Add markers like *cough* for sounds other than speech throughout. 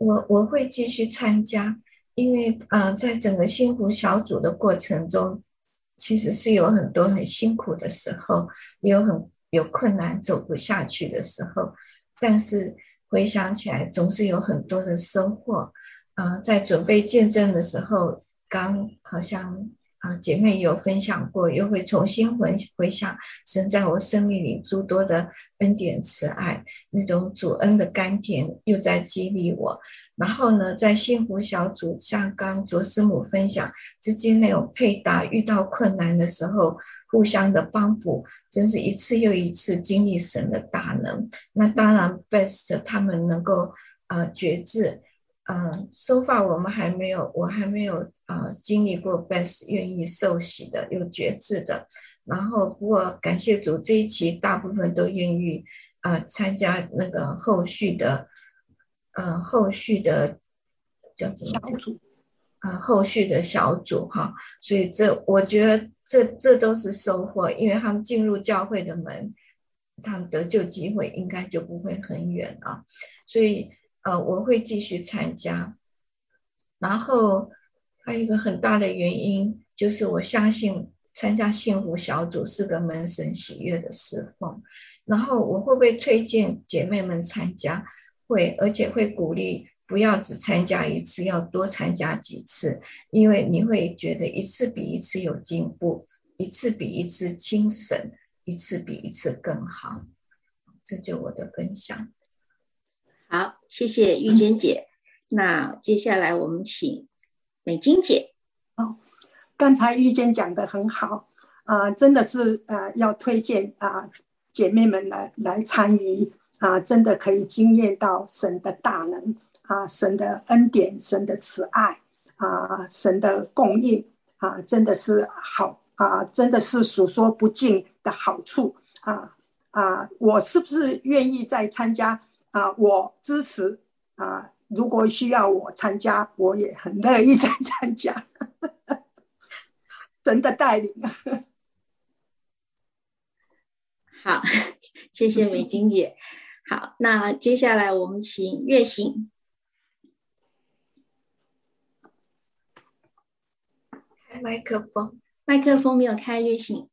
我我会继续参加，因为呃，在整个幸福小组的过程中，其实是有很多很辛苦的时候，有很有困难走不下去的时候，但是回想起来，总是有很多的收获。啊，在准备见证的时候，刚好像。啊，姐妹有分享过，又会重新回回想神在我生命里诸多的恩典慈爱，那种主恩的甘甜又在激励我。然后呢，在幸福小组，像刚卓师母分享之间那种配搭，遇到困难的时候互相的帮扶，真是一次又一次经历神的大能。那当然，best 他们能够啊觉知。嗯，so far 我们还没有，我还没有啊经历过 best 愿意受洗的，有觉知的。然后不过感谢主这一期大部分都愿意啊参加那个后续的，嗯后续的叫什么小组啊后续的小组哈。所以这我觉得这这都是收获，因为他们进入教会的门，他们得救机会应该就不会很远啊，所以。呃，我会继续参加，然后还有一个很大的原因就是我相信参加幸福小组是个门神喜悦的侍奉，然后我会不会推荐姐妹们参加？会，而且会鼓励不要只参加一次，要多参加几次，因为你会觉得一次比一次有进步，一次比一次精神，一次比一次更好。这就我的分享。好，谢谢玉娟姐。那接下来我们请美金姐。哦，刚才玉娟讲的很好啊，真的是啊，要推荐啊姐妹们来来参与啊，真的可以惊艳到神的大能啊，神的恩典，神的慈爱啊，神的供应啊，真的是好啊，真的是数说不尽的好处啊啊，我是不是愿意再参加？啊，我支持啊！如果需要我参加，我也很乐意再参加。*laughs* 真的带领。*laughs* 好，谢谢美金姐。好，那接下来我们请月醒。开麦克风，麦克风没有开，月醒。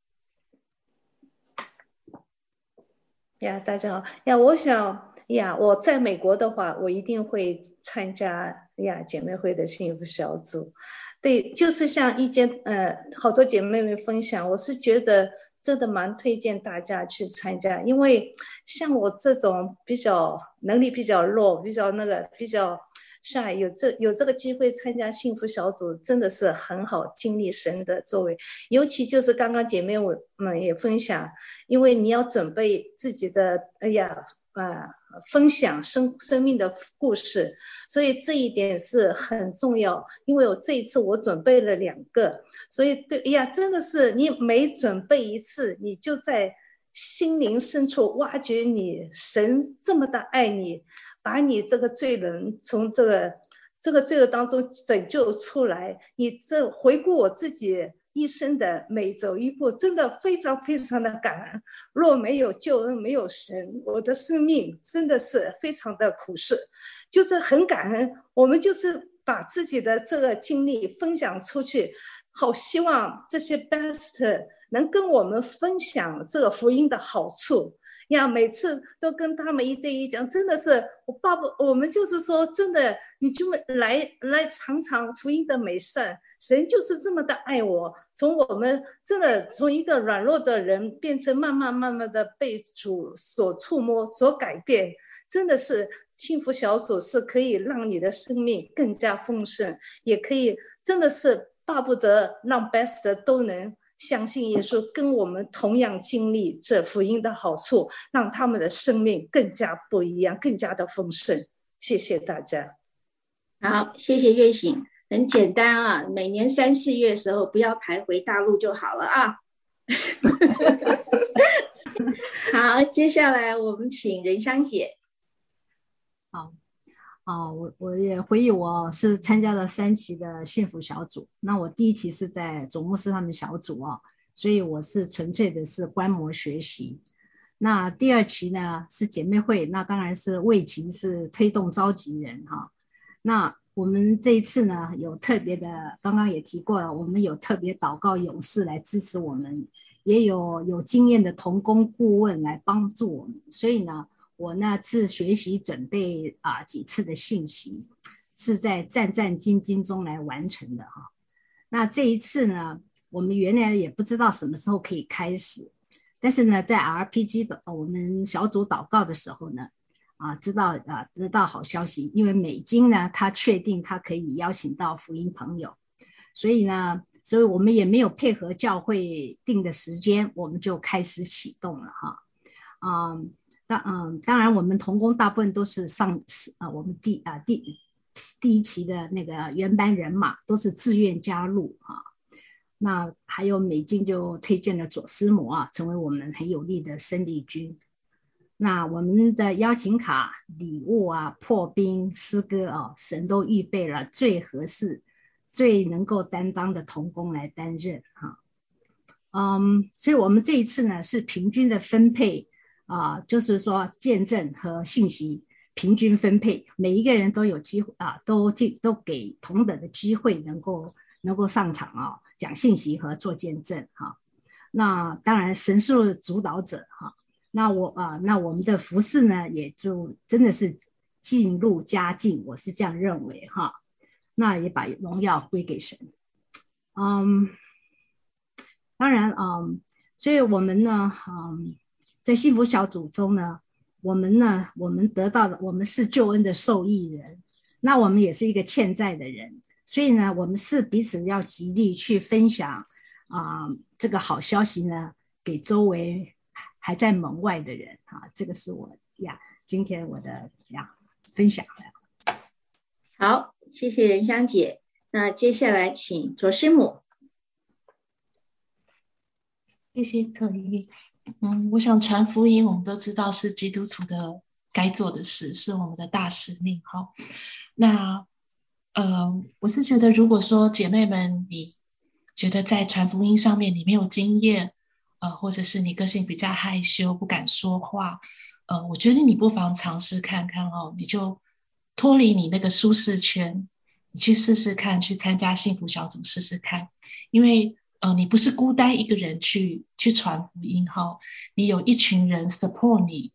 呀，大家好呀，我想。呀，我在美国的话，我一定会参加呀姐妹会的幸福小组。对，就是像一间呃，好多姐妹们分享，我是觉得真的蛮推荐大家去参加，因为像我这种比较能力比较弱，比较那个比较像有这有这个机会参加幸福小组，真的是很好经历神的作为。尤其就是刚刚姐妹我们也分享，因为你要准备自己的，哎呀。啊，分享生生命的故事，所以这一点是很重要。因为我这一次我准备了两个，所以对，哎呀，真的是你每准备一次，你就在心灵深处挖掘你神这么的爱你，把你这个罪人从这个这个罪恶当中拯救出来。你这回顾我自己。一生的每走一步，真的非常非常的感恩。若没有救恩，没有神，我的生命真的是非常的苦涩。就是很感恩，我们就是把自己的这个经历分享出去，好希望这些 best 能跟我们分享这个福音的好处。呀，每次都跟他们一对一讲，真的是我爸爸，我们就是说，真的，你就来来尝尝福音的美善，神就是这么的爱我，从我们真的从一个软弱的人变成慢慢慢慢的被主所触摸、所改变，真的是幸福小组是可以让你的生命更加丰盛，也可以真的是巴不得让 best 都能。相信耶稣跟我们同样经历这福音的好处，让他们的生命更加不一样，更加的丰盛。谢谢大家。好，谢谢月醒。很简单啊，每年三四月的时候不要排回大陆就好了啊。*laughs* 好，接下来我们请任香姐。好。啊，我我也回忆，我是参加了三期的幸福小组。那我第一期是在总牧师他们小组哦，所以我是纯粹的是观摩学习。那第二期呢是姐妹会，那当然是为情是推动召集人哈。那我们这一次呢，有特别的，刚刚也提过了，我们有特别祷告勇士来支持我们，也有有经验的童工顾问来帮助我们。所以呢，我那次学习准备啊几次的信息，是在战战兢兢中来完成的哈。那这一次呢，我们原来也不知道什么时候可以开始，但是呢，在 RPG 的我们小组祷告的时候呢。啊，知道啊，得到好消息，因为美金呢，他确定他可以邀请到福音朋友，所以呢，所以我们也没有配合教会定的时间，我们就开始启动了哈。嗯，当嗯，当然我们童工大部分都是上啊，我们第啊第第一期的那个原班人马都是自愿加入啊。那还有美金就推荐了左思摩啊，成为我们很有力的生力军。那我们的邀请卡、礼物啊、破冰诗歌啊，神都预备了最合适、最能够担当的童工来担任哈。嗯，所以我们这一次呢是平均的分配啊，就是说见证和信息平均分配，每一个人都有机会啊，都进都给同等的机会，能够能够上场啊，讲信息和做见证哈。那当然神是主导者哈。那我啊，那我们的服饰呢，也就真的是进入佳境，我是这样认为哈。那也把荣耀归给神。嗯，当然啊，所以我们呢，嗯，在幸福小组中呢，我们呢，我们得到的，我们是救恩的受益人，那我们也是一个欠债的人，所以呢，我们是彼此要极力去分享啊这个好消息呢，给周围。还在门外的人啊，这个是我呀，今天我的呀分享的。好，谢谢仁香姐。那接下来请卓师母。谢谢可怡。嗯，我想传福音，我们都知道是基督徒的该做的事，是我们的大使命。哈，那呃，我是觉得，如果说姐妹们，你觉得在传福音上面你没有经验，呃，或者是你个性比较害羞，不敢说话，呃，我觉得你不妨尝试看看哦，你就脱离你那个舒适圈，你去试试看，去参加幸福小组试试看，因为呃，你不是孤单一个人去去传福音哈，你有一群人 support 你，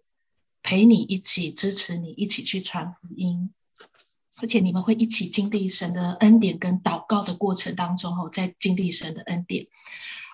陪你一起支持你，一起去传福音，而且你们会一起经历神的恩典跟祷告的过程当中哦，在经历神的恩典，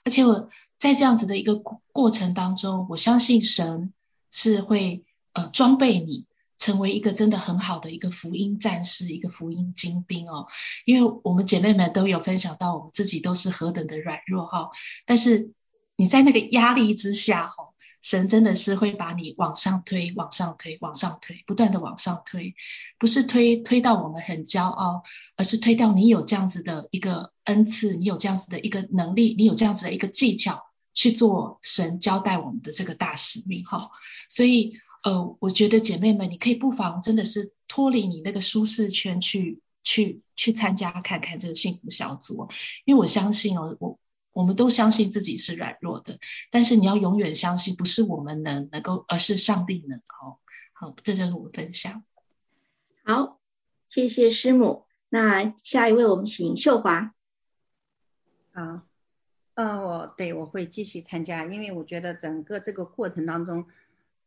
而且我。在这样子的一个过程当中，我相信神是会呃装备你，成为一个真的很好的一个福音战士，一个福音精兵哦。因为我们姐妹们都有分享到，我们自己都是何等的软弱哈。但是你在那个压力之下哈，神真的是会把你往上推，往上推，往上推，不断的往上推，不是推推到我们很骄傲，而是推到你有这样子的一个恩赐，你有这样子的一个能力，你有这样子的一个技巧。去做神交代我们的这个大使命哈，所以呃，我觉得姐妹们，你可以不妨真的是脱离你那个舒适圈去去去参加看看这个幸福小组，因为我相信哦，我我们都相信自己是软弱的，但是你要永远相信，不是我们能能够，而是上帝能哦。好，这就是我分享。好，谢谢师母。那下一位我们请秀华。啊。嗯，我对我会继续参加，因为我觉得整个这个过程当中，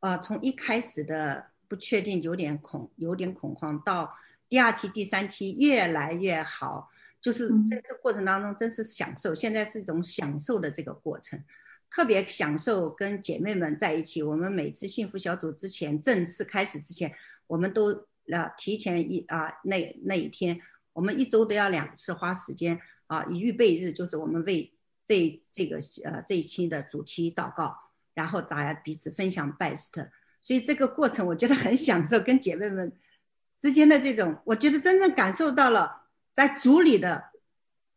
呃，从一开始的不确定，有点恐，有点恐慌，到第二期、第三期越来越好，就是在这过程当中真是享受，现在是一种享受的这个过程，特别享受跟姐妹们在一起。我们每次幸福小组之前正式开始之前，我们都啊提前一啊那那一天，我们一周都要两次花时间啊，预备日就是我们为。这这个呃这一期的主题祷告，然后大家彼此分享 best，所以这个过程我觉得很享受，跟姐妹们之间的这种，我觉得真正感受到了在组里的，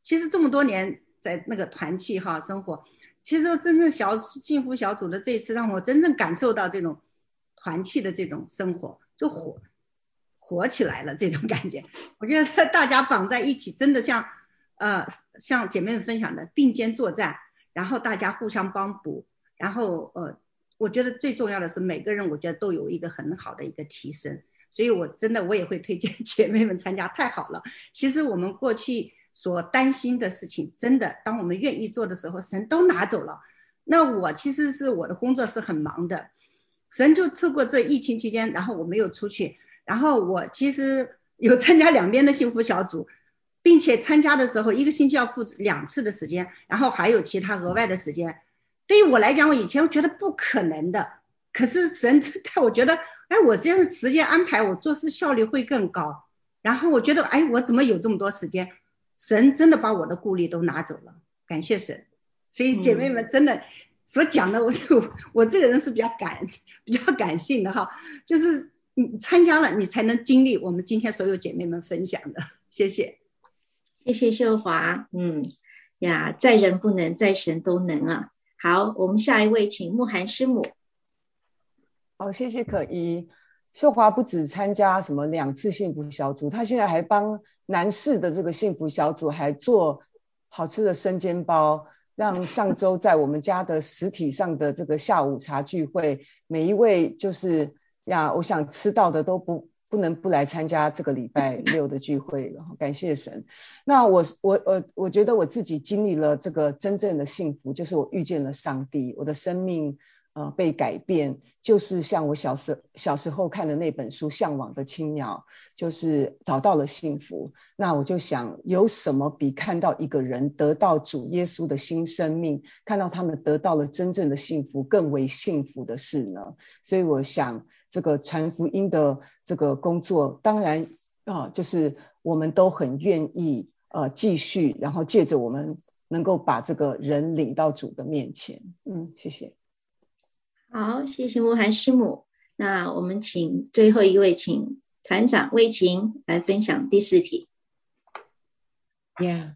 其实这么多年在那个团契哈生活，其实真正小幸福小组的这一次让我真正感受到这种团契的这种生活，就火火起来了这种感觉，我觉得大家绑在一起真的像。呃，像姐妹们分享的并肩作战，然后大家互相帮补，然后呃，我觉得最重要的是每个人，我觉得都有一个很好的一个提升，所以我真的我也会推荐 *laughs* 姐妹们参加，太好了。其实我们过去所担心的事情，真的当我们愿意做的时候，神都拿走了。那我其实是我的工作是很忙的，神就错过这疫情期间，然后我没有出去，然后我其实有参加两边的幸福小组。并且参加的时候，一个星期要付两次的时间，然后还有其他额外的时间。对于我来讲，我以前我觉得不可能的，可是神 *laughs* 他我觉得，哎，我这样的时间安排，我做事效率会更高。然后我觉得，哎，我怎么有这么多时间？神真的把我的顾虑都拿走了，感谢神。所以姐妹们真的所讲的，我就我这个人是比较感比较感性的哈，就是你参加了，你才能经历我们今天所有姐妹们分享的。谢谢。谢谢秀华，嗯呀，在人不能，在神都能啊。好，我们下一位，请慕寒师母。好，谢谢可依。秀华不止参加什么两次幸福小组，她现在还帮男士的这个幸福小组还做好吃的生煎包，让上周在我们家的实体上的这个下午茶聚会，每一位就是呀，我想吃到的都不。不能不来参加这个礼拜 *laughs* 六的聚会了，感谢神。那我我我我觉得我自己经历了这个真正的幸福，就是我遇见了上帝，我的生命呃被改变，就是像我小时小时候看的那本书《向往的青鸟》，就是找到了幸福。那我就想，有什么比看到一个人得到主耶稣的新生命，看到他们得到了真正的幸福，更为幸福的事呢？所以我想。这个传福音的这个工作，当然啊，就是我们都很愿意呃继续，然后借着我们能够把这个人领到主的面前。嗯，谢谢。好，谢谢慕寒师母。那我们请最后一位，请团长魏晴来分享第四题。Yeah，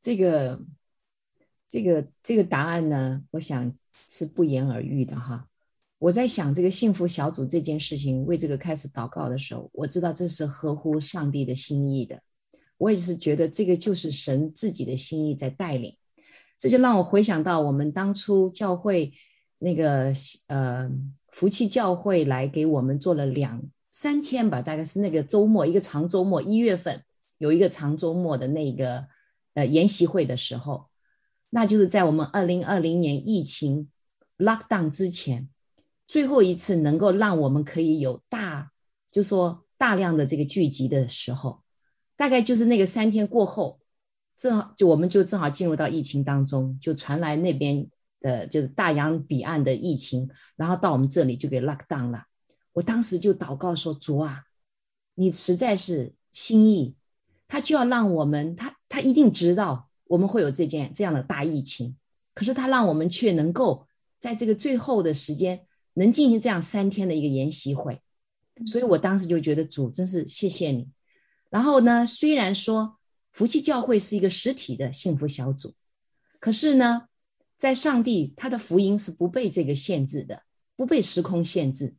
这个这个这个答案呢，我想是不言而喻的哈。我在想这个幸福小组这件事情，为这个开始祷告的时候，我知道这是合乎上帝的心意的。我也是觉得这个就是神自己的心意在带领。这就让我回想到我们当初教会那个呃福气教会来给我们做了两三天吧，大概是那个周末一个长周末，一月份有一个长周末的那个呃研习会的时候，那就是在我们二零二零年疫情 lock down 之前。最后一次能够让我们可以有大，就说大量的这个聚集的时候，大概就是那个三天过后，正好就我们就正好进入到疫情当中，就传来那边的就是大洋彼岸的疫情，然后到我们这里就给 lock down 了。我当时就祷告说：主啊，你实在是心意，他就要让我们，他他一定知道我们会有这件这样的大疫情，可是他让我们却能够在这个最后的时间。能进行这样三天的一个研习会，所以我当时就觉得主真是谢谢你。然后呢，虽然说福气教会是一个实体的幸福小组，可是呢，在上帝他的福音是不被这个限制的，不被时空限制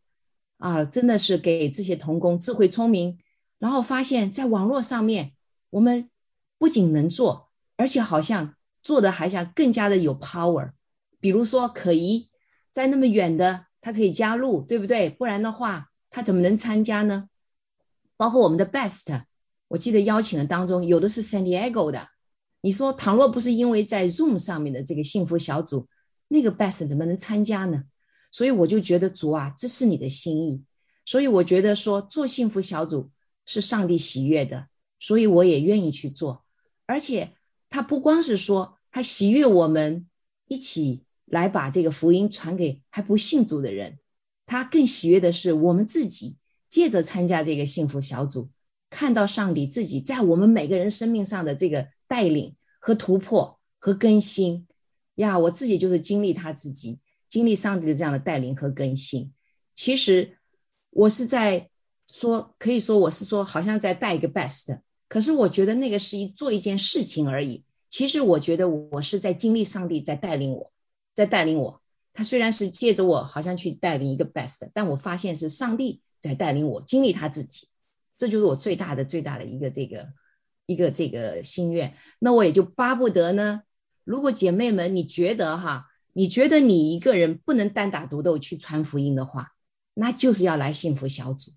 啊，真的是给这些童工智慧聪明，然后发现在网络上面，我们不仅能做，而且好像做的还想更加的有 power。比如说可疑在那么远的。他可以加入，对不对？不然的话，他怎么能参加呢？包括我们的 Best，我记得邀请的当中有的是 San Diego 的。你说，倘若不是因为在 Zoom 上面的这个幸福小组，那个 Best 怎么能参加呢？所以我就觉得主啊，这是你的心意。所以我觉得说做幸福小组是上帝喜悦的，所以我也愿意去做。而且他不光是说他喜悦我们一起。来把这个福音传给还不信主的人，他更喜悦的是我们自己借着参加这个幸福小组，看到上帝自己在我们每个人生命上的这个带领和突破和更新呀！我自己就是经历他自己经历上帝的这样的带领和更新。其实我是在说，可以说我是说，好像在带一个 best，可是我觉得那个是一做一件事情而已。其实我觉得我是在经历上帝在带领我。在带领我，他虽然是借着我，好像去带领一个 best，但我发现是上帝在带领我经历他自己，这就是我最大的最大的一个这个一个这个心愿。那我也就巴不得呢，如果姐妹们你觉得哈，你觉得你一个人不能单打独斗去传福音的话，那就是要来幸福小组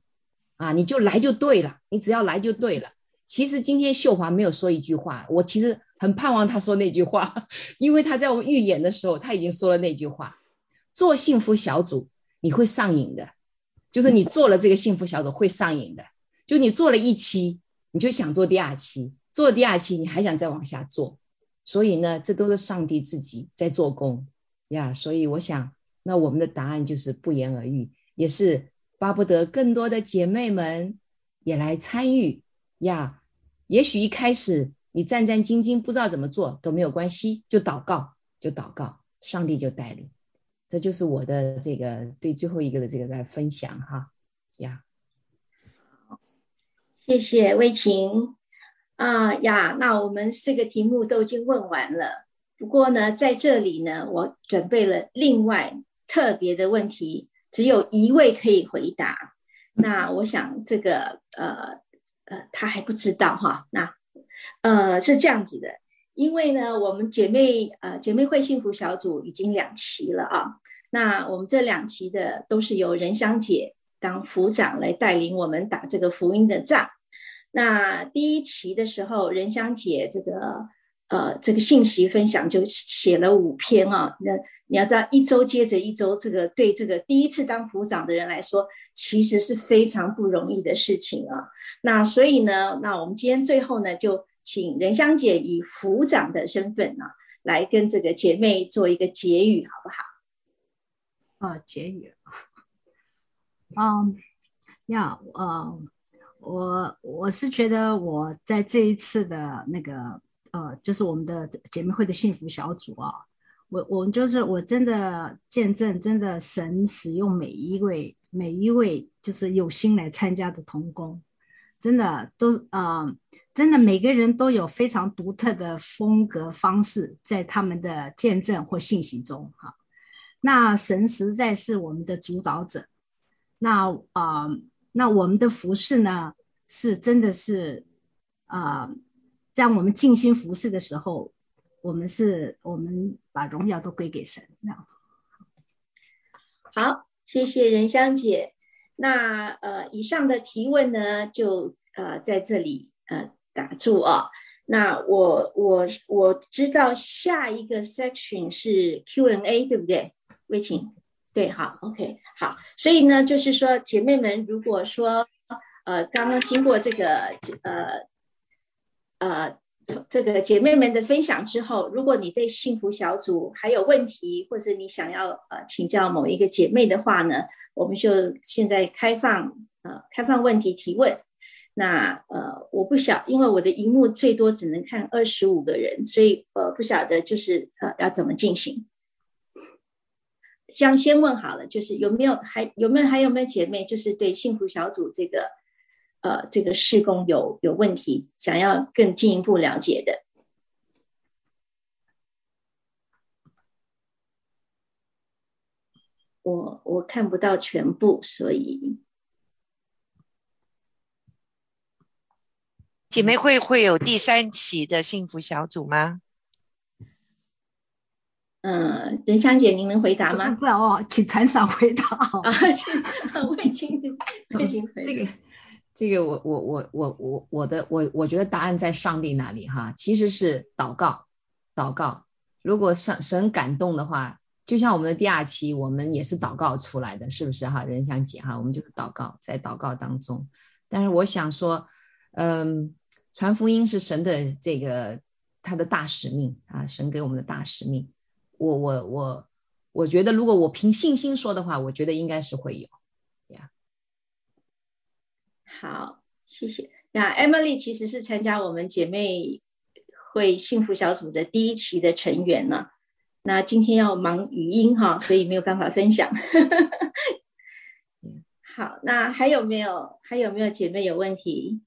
啊，你就来就对了，你只要来就对了。其实今天秀华没有说一句话，我其实很盼望他说那句话，*laughs* 因为他在我们预演的时候他已经说了那句话。做幸福小组你会上瘾的，就是你做了这个幸福小组会上瘾的，就你做了一期，你就想做第二期，做了第二期你还想再往下做，所以呢，这都是上帝自己在做工呀。所以我想，那我们的答案就是不言而喻，也是巴不得更多的姐妹们也来参与呀。也许一开始你战战兢兢不知道怎么做都没有关系，就祷告，就祷告，上帝就带领。这就是我的这个对最后一个的这个在分享哈呀，谢谢魏晴啊呀，那我们四个题目都已经问完了，不过呢，在这里呢，我准备了另外特别的问题，只有一位可以回答。那我想这个呃呃他还不知道哈，那呃是这样子的。因为呢，我们姐妹呃姐妹会幸福小组已经两期了啊，那我们这两期的都是由仁香姐当辅长来带领我们打这个福音的仗。那第一期的时候，仁香姐这个呃这个信息分享就写了五篇啊，那你要知道一周接着一周，这个对这个第一次当辅长的人来说，其实是非常不容易的事情啊。那所以呢，那我们今天最后呢就。请仁香姐以府长的身份呢，来跟这个姐妹做一个结语，好不好？啊，结语啊，*laughs* 嗯，呀，呃，我我是觉得我在这一次的那个呃，就是我们的姐妹会的幸福小组啊，我我们就是我真的见证，真的神使用每一位每一位就是有心来参加的童工，真的都啊。真的每个人都有非常独特的风格方式，在他们的见证或信息中，哈，那神实在是我们的主导者，那啊，那我们的服饰呢，是真的是啊，在我们尽心服侍的时候，我们是我们把荣耀都归给神，那好，谢谢仁香姐，那呃，以上的提问呢，就呃在这里呃。打住啊！那我我我知道下一个 section 是 Q&A，对不对？魏晴，对，好，OK，好。所以呢，就是说姐妹们，如果说呃刚刚经过这个呃呃这个姐妹们的分享之后，如果你对幸福小组还有问题，或者你想要呃请教某一个姐妹的话呢，我们就现在开放呃开放问题提问。那呃，我不晓，因为我的荧幕最多只能看二十五个人，所以呃不晓得就是呃要怎么进行。先先问好了，就是有没有还有没有还有没有姐妹，就是对幸福小组这个呃这个施工有有问题，想要更进一步了解的。我我看不到全部，所以。姐妹会会有第三期的幸福小组吗？嗯，任香姐，您能回答吗？不哦，请团长回答。啊，请魏青，魏青回。这个，这个，我我我我我我的我我觉得答案在上帝那里哈，其实是祷告，祷告。如果神神感动的话，就像我们的第二期，我们也是祷告出来的，是不是哈？任香姐哈，我们就是祷告，在祷告当中。但是我想说，嗯。传福音是神的这个他的大使命啊，神给我们的大使命。我我我我觉得，如果我凭信心说的话，我觉得应该是会有。好，谢谢。那 Emily 其实是参加我们姐妹会幸福小组的第一期的成员呢。那今天要忙语音哈，所以没有办法分享。*laughs* 好，那还有没有还有没有姐妹有问题？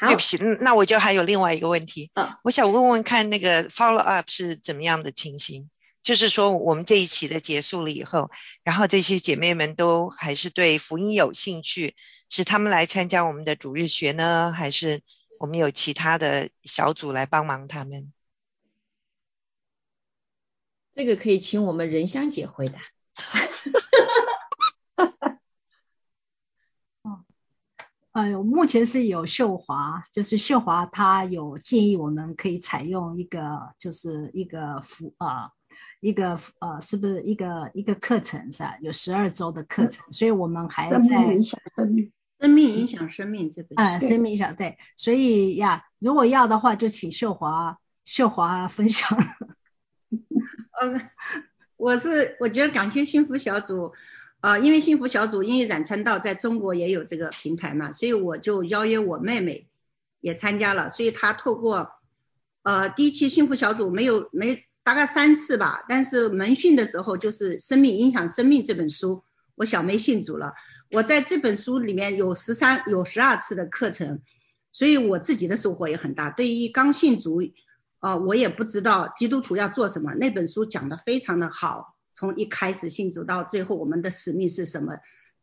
对不起，那我就还有另外一个问题。啊，我想问问看那个 follow up 是怎么样的情形？就是说我们这一期的结束了以后，然后这些姐妹们都还是对福音有兴趣，是他们来参加我们的主日学呢，还是我们有其他的小组来帮忙他们？这个可以请我们仁香姐回答。*laughs* 呃，目前是有秀华，就是秀华她有建议我们可以采用一个，就是一个辅啊，一个呃，是不是一个一个课程是吧？有十二周的课程，所以我们还在生命影响生命，生命影响生命这本啊，生命影响对，所以呀，如果要的话，就请秀华秀华分享。*laughs* 嗯，我是我觉得感谢幸福小组。啊，因为幸福小组因为染川道在中国也有这个平台嘛，所以我就邀约我妹妹也参加了，所以她透过呃第一期幸福小组没有没大概三次吧，但是门训的时候就是《生命影响生命》这本书，我小妹信主了，我在这本书里面有十三有十二次的课程，所以我自己的收获也很大。对于刚信主，呃，我也不知道基督徒要做什么，那本书讲的非常的好。从一开始信主到最后，我们的使命是什么？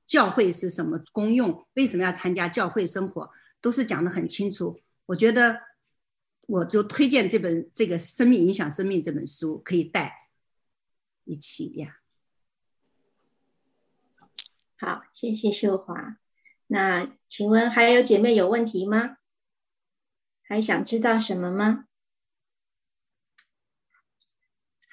教会是什么功用？为什么要参加教会生活？都是讲得很清楚。我觉得，我就推荐这本这个《生命影响生命》这本书可以带一起呀。好，谢谢秀华。那请问还有姐妹有问题吗？还想知道什么吗？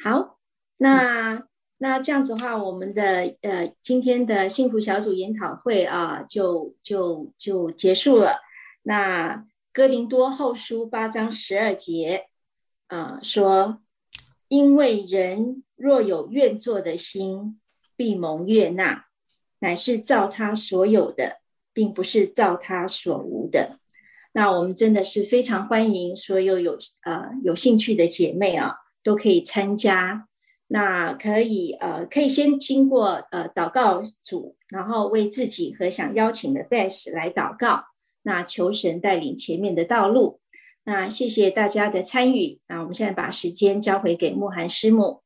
好，那。那这样子的话，我们的呃今天的幸福小组研讨会啊，就就就结束了。那哥林多后书八章十二节啊说，因为人若有愿做的心，必蒙悦纳，乃是照他所有的，并不是照他所无的。那我们真的是非常欢迎所有有呃有兴趣的姐妹啊，都可以参加。那可以呃，可以先经过呃祷告组，然后为自己和想邀请的 best 来祷告，那求神带领前面的道路。那谢谢大家的参与，那我们现在把时间交回给慕寒师母。